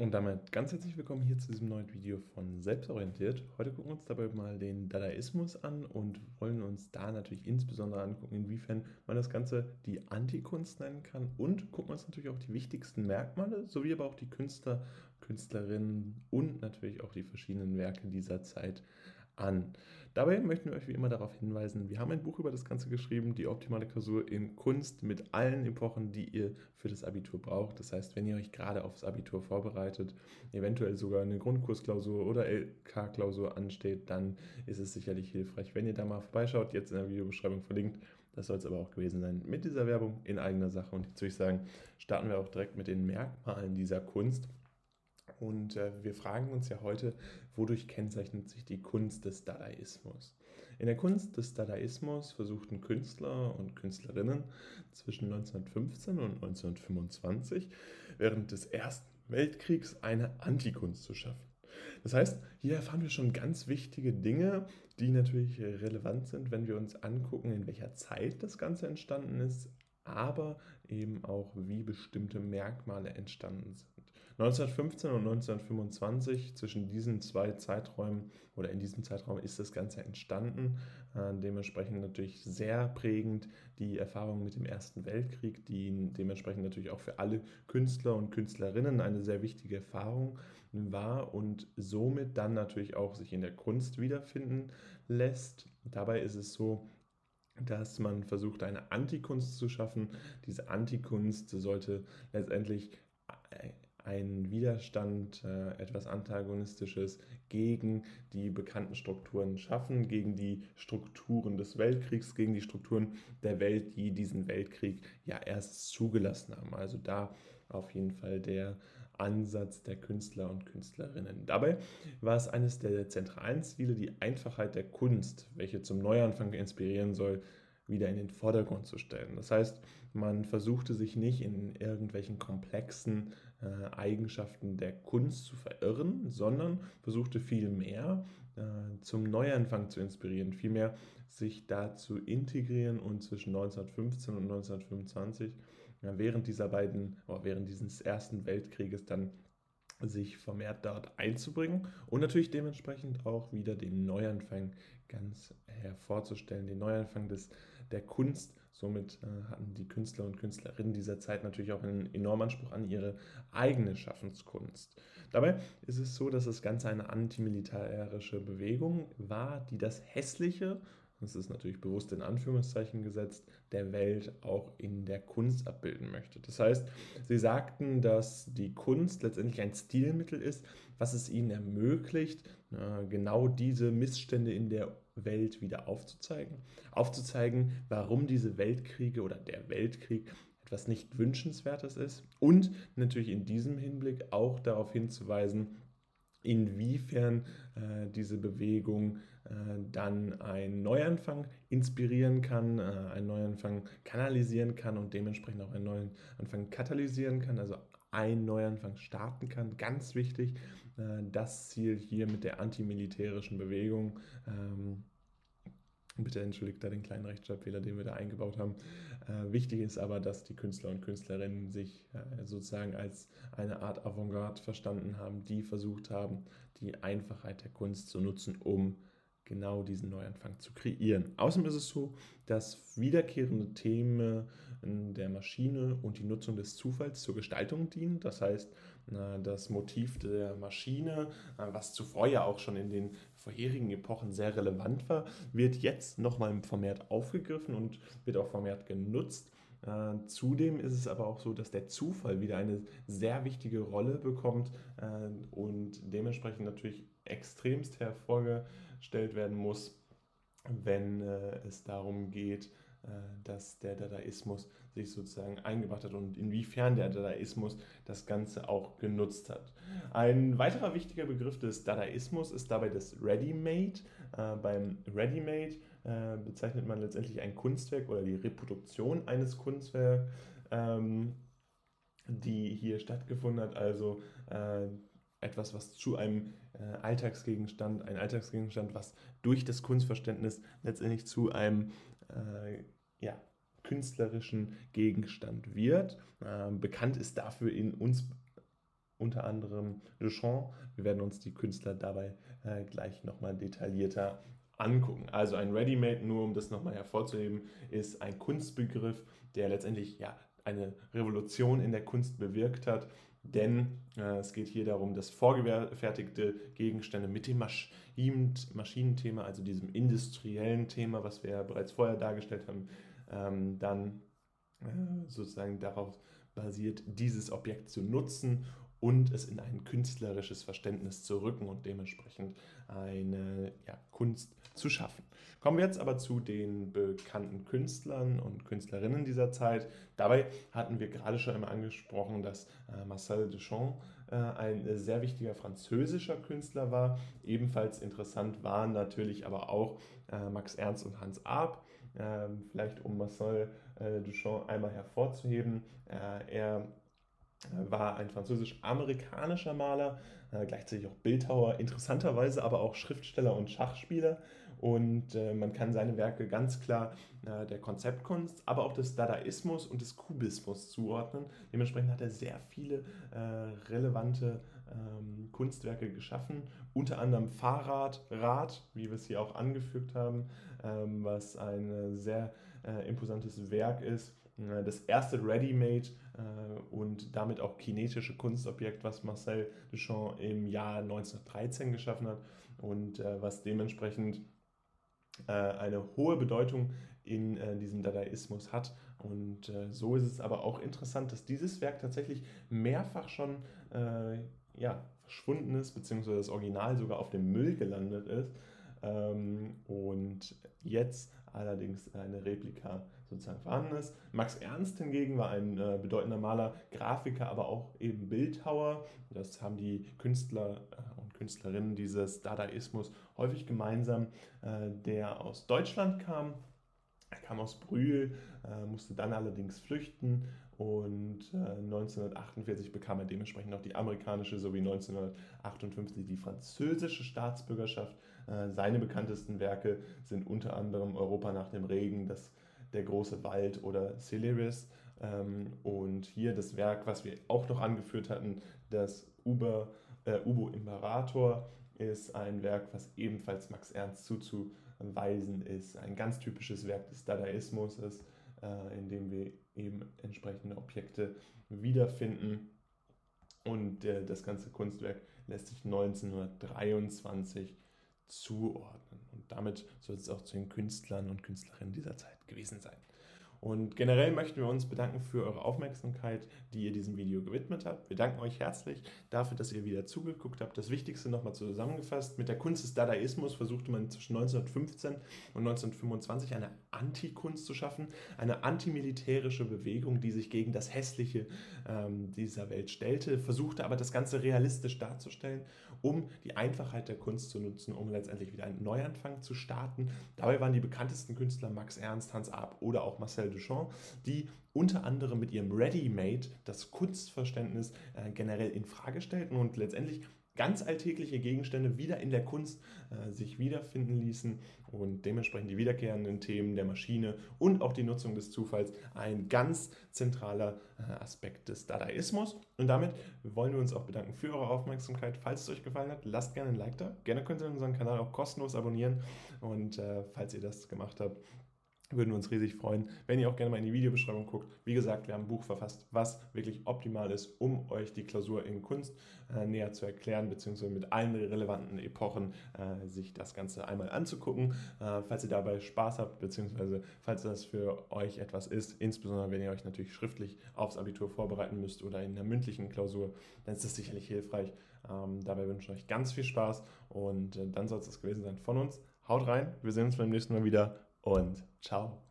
Und damit ganz herzlich willkommen hier zu diesem neuen Video von Selbstorientiert. Heute gucken wir uns dabei mal den Dadaismus an und wollen uns da natürlich insbesondere angucken, inwiefern man das Ganze die Antikunst nennen kann und gucken uns natürlich auch die wichtigsten Merkmale sowie aber auch die Künstler, Künstlerinnen und natürlich auch die verschiedenen Werke dieser Zeit an. Dabei möchten wir euch wie immer darauf hinweisen, wir haben ein Buch über das Ganze geschrieben, die optimale Klausur in Kunst mit allen Epochen, die ihr für das Abitur braucht. Das heißt, wenn ihr euch gerade aufs Abitur vorbereitet, eventuell sogar eine Grundkursklausur oder LK-Klausur ansteht, dann ist es sicherlich hilfreich, wenn ihr da mal vorbeischaut, jetzt in der Videobeschreibung verlinkt. Das soll es aber auch gewesen sein mit dieser Werbung in eigener Sache. Und jetzt würde ich sagen, starten wir auch direkt mit den Merkmalen dieser Kunst. Und äh, wir fragen uns ja heute, wodurch kennzeichnet sich die Kunst des Dadaismus? In der Kunst des Dadaismus versuchten Künstler und Künstlerinnen zwischen 1915 und 1925 während des Ersten Weltkriegs eine Antikunst zu schaffen. Das heißt, hier erfahren wir schon ganz wichtige Dinge, die natürlich relevant sind, wenn wir uns angucken, in welcher Zeit das Ganze entstanden ist, aber eben auch, wie bestimmte Merkmale entstanden sind. 1915 und 1925, zwischen diesen zwei Zeiträumen oder in diesem Zeitraum ist das Ganze entstanden. Äh, dementsprechend natürlich sehr prägend die Erfahrung mit dem Ersten Weltkrieg, die dementsprechend natürlich auch für alle Künstler und Künstlerinnen eine sehr wichtige Erfahrung war und somit dann natürlich auch sich in der Kunst wiederfinden lässt. Dabei ist es so, dass man versucht, eine Antikunst zu schaffen. Diese Antikunst sollte letztendlich ein Widerstand, äh, etwas Antagonistisches gegen die bekannten Strukturen schaffen, gegen die Strukturen des Weltkriegs, gegen die Strukturen der Welt, die diesen Weltkrieg ja erst zugelassen haben. Also da auf jeden Fall der Ansatz der Künstler und Künstlerinnen. Dabei war es eines der zentralen Ziele, die Einfachheit der Kunst, welche zum Neuanfang inspirieren soll, wieder in den Vordergrund zu stellen. Das heißt, man versuchte sich nicht in irgendwelchen komplexen äh, Eigenschaften der Kunst zu verirren, sondern versuchte vielmehr äh, zum Neuanfang zu inspirieren, vielmehr sich da zu integrieren und zwischen 1915 und 1925 ja, während dieser beiden, während dieses Ersten Weltkrieges dann sich vermehrt dort einzubringen und natürlich dementsprechend auch wieder den Neuanfang ganz hervorzustellen, den Neuanfang des, der Kunst. Somit äh, hatten die Künstler und Künstlerinnen dieser Zeit natürlich auch einen enormen Anspruch an ihre eigene Schaffenskunst. Dabei ist es so, dass das Ganze eine antimilitärische Bewegung war, die das Hässliche das ist natürlich bewusst in Anführungszeichen gesetzt, der Welt auch in der Kunst abbilden möchte. Das heißt, sie sagten, dass die Kunst letztendlich ein Stilmittel ist, was es ihnen ermöglicht, genau diese Missstände in der Welt wieder aufzuzeigen. Aufzuzeigen, warum diese Weltkriege oder der Weltkrieg etwas nicht Wünschenswertes ist und natürlich in diesem Hinblick auch darauf hinzuweisen, inwiefern äh, diese Bewegung äh, dann einen Neuanfang inspirieren kann, äh, einen Neuanfang kanalisieren kann und dementsprechend auch einen neuen Anfang katalysieren kann, also einen Neuanfang starten kann. Ganz wichtig, äh, das Ziel hier mit der antimilitärischen Bewegung. Ähm, Bitte entschuldigt da den kleinen Rechtschreibfehler, den wir da eingebaut haben. Äh, wichtig ist aber, dass die Künstler und Künstlerinnen sich äh, sozusagen als eine Art Avantgarde verstanden haben, die versucht haben, die Einfachheit der Kunst zu nutzen, um genau diesen Neuanfang zu kreieren. Außerdem ist es so, dass wiederkehrende Themen der Maschine und die Nutzung des Zufalls zur Gestaltung dienen. Das heißt, das Motiv der Maschine, was zuvor ja auch schon in den vorherigen Epochen sehr relevant war, wird jetzt nochmal vermehrt aufgegriffen und wird auch vermehrt genutzt. Äh, zudem ist es aber auch so, dass der Zufall wieder eine sehr wichtige Rolle bekommt äh, und dementsprechend natürlich extremst hervorgestellt werden muss, wenn äh, es darum geht, dass der Dadaismus sich sozusagen eingebracht hat und inwiefern der Dadaismus das Ganze auch genutzt hat. Ein weiterer wichtiger Begriff des Dadaismus ist dabei das Ready-Made. Äh, beim Ready-Made äh, bezeichnet man letztendlich ein Kunstwerk oder die Reproduktion eines Kunstwerks, ähm, die hier stattgefunden hat, also äh, etwas, was zu einem äh, Alltagsgegenstand, ein Alltagsgegenstand, was durch das Kunstverständnis letztendlich zu einem äh, ja, künstlerischen Gegenstand wird. Äh, bekannt ist dafür in uns unter anderem Duchamp. Wir werden uns die Künstler dabei äh, gleich nochmal detaillierter angucken. Also ein Ready-Made, nur um das nochmal hervorzuheben, ist ein Kunstbegriff, der letztendlich ja, eine Revolution in der Kunst bewirkt hat. Denn äh, es geht hier darum, dass vorgefertigte Gegenstände mit dem Masch Maschinenthema, also diesem industriellen Thema, was wir ja bereits vorher dargestellt haben, ähm, dann äh, sozusagen darauf basiert, dieses Objekt zu nutzen und es in ein künstlerisches Verständnis zu rücken und dementsprechend eine ja, Kunst zu schaffen. Kommen wir jetzt aber zu den bekannten Künstlern und Künstlerinnen dieser Zeit. Dabei hatten wir gerade schon einmal angesprochen, dass äh, Marcel Duchamp äh, ein sehr wichtiger französischer Künstler war. Ebenfalls interessant waren natürlich aber auch äh, Max Ernst und Hans Arp. Ähm, vielleicht um Marcel Duchamp einmal hervorzuheben. Er war ein französisch-amerikanischer Maler, gleichzeitig auch Bildhauer, interessanterweise aber auch Schriftsteller und Schachspieler. Und äh, man kann seine Werke ganz klar äh, der Konzeptkunst, aber auch des Dadaismus und des Kubismus zuordnen. Dementsprechend hat er sehr viele äh, relevante ähm, Kunstwerke geschaffen, unter anderem Fahrrad, Rad, wie wir es hier auch angefügt haben, ähm, was ein sehr äh, imposantes Werk ist äh, das erste Ready-Made äh, und damit auch kinetische Kunstobjekt, was Marcel Duchamp im Jahr 1913 geschaffen hat und äh, was dementsprechend eine hohe Bedeutung in diesem Dadaismus hat. Und so ist es aber auch interessant, dass dieses Werk tatsächlich mehrfach schon ja, verschwunden ist, beziehungsweise das Original sogar auf dem Müll gelandet ist. Ähm, und jetzt allerdings eine Replika sozusagen vorhanden ist. Max Ernst hingegen war ein äh, bedeutender Maler, Grafiker, aber auch eben Bildhauer. Das haben die Künstler äh, Künstlerinnen dieses Dadaismus häufig gemeinsam, äh, der aus Deutschland kam. Er kam aus Brühl, äh, musste dann allerdings flüchten und 1948 äh, bekam er dementsprechend auch die amerikanische sowie 1958 die französische Staatsbürgerschaft. Seine bekanntesten Werke sind unter anderem Europa nach dem Regen, das der große Wald oder Celeris. Ähm, und hier das Werk, was wir auch noch angeführt hatten, das Uber, äh, Ubo Imperator, ist ein Werk, was ebenfalls Max Ernst zuzuweisen ist. Ein ganz typisches Werk des Dadaismus ist, äh, in dem wir eben entsprechende Objekte wiederfinden. Und äh, das ganze Kunstwerk lässt sich 1923 zuordnen. Und damit soll es auch zu den Künstlern und Künstlerinnen dieser Zeit gewesen sein. Und generell möchten wir uns bedanken für eure Aufmerksamkeit, die ihr diesem Video gewidmet habt. Wir danken euch herzlich dafür, dass ihr wieder zugeguckt habt. Das Wichtigste nochmal zusammengefasst. Mit der Kunst des Dadaismus versuchte man zwischen 1915 und 1925 eine Antikunst zu schaffen, eine antimilitärische Bewegung, die sich gegen das Hässliche ähm, dieser Welt stellte, versuchte aber das Ganze realistisch darzustellen, um die Einfachheit der Kunst zu nutzen, um letztendlich wieder einen Neuanfang zu starten. Dabei waren die bekanntesten Künstler Max Ernst, Hans Arp oder auch Marcel Marcel Duchamp, die unter anderem mit ihrem Ready-Made das Kunstverständnis äh, generell in Frage stellten und letztendlich ganz alltägliche Gegenstände wieder in der Kunst äh, sich wiederfinden ließen und dementsprechend die wiederkehrenden Themen der Maschine und auch die Nutzung des Zufalls ein ganz zentraler äh, Aspekt des Dadaismus. Und damit wollen wir uns auch bedanken für eure Aufmerksamkeit. Falls es euch gefallen hat, lasst gerne ein Like da. Gerne könnt ihr unseren Kanal auch kostenlos abonnieren und äh, falls ihr das gemacht habt, würden wir uns riesig freuen, wenn ihr auch gerne mal in die Videobeschreibung guckt. Wie gesagt, wir haben ein Buch verfasst, was wirklich optimal ist, um euch die Klausur in Kunst äh, näher zu erklären, beziehungsweise mit allen relevanten Epochen äh, sich das Ganze einmal anzugucken. Äh, falls ihr dabei Spaß habt, beziehungsweise falls das für euch etwas ist, insbesondere wenn ihr euch natürlich schriftlich aufs Abitur vorbereiten müsst oder in der mündlichen Klausur, dann ist das sicherlich hilfreich. Ähm, dabei wünsche ich euch ganz viel Spaß und äh, dann soll es das gewesen sein von uns. Haut rein, wir sehen uns beim nächsten Mal wieder und ciao.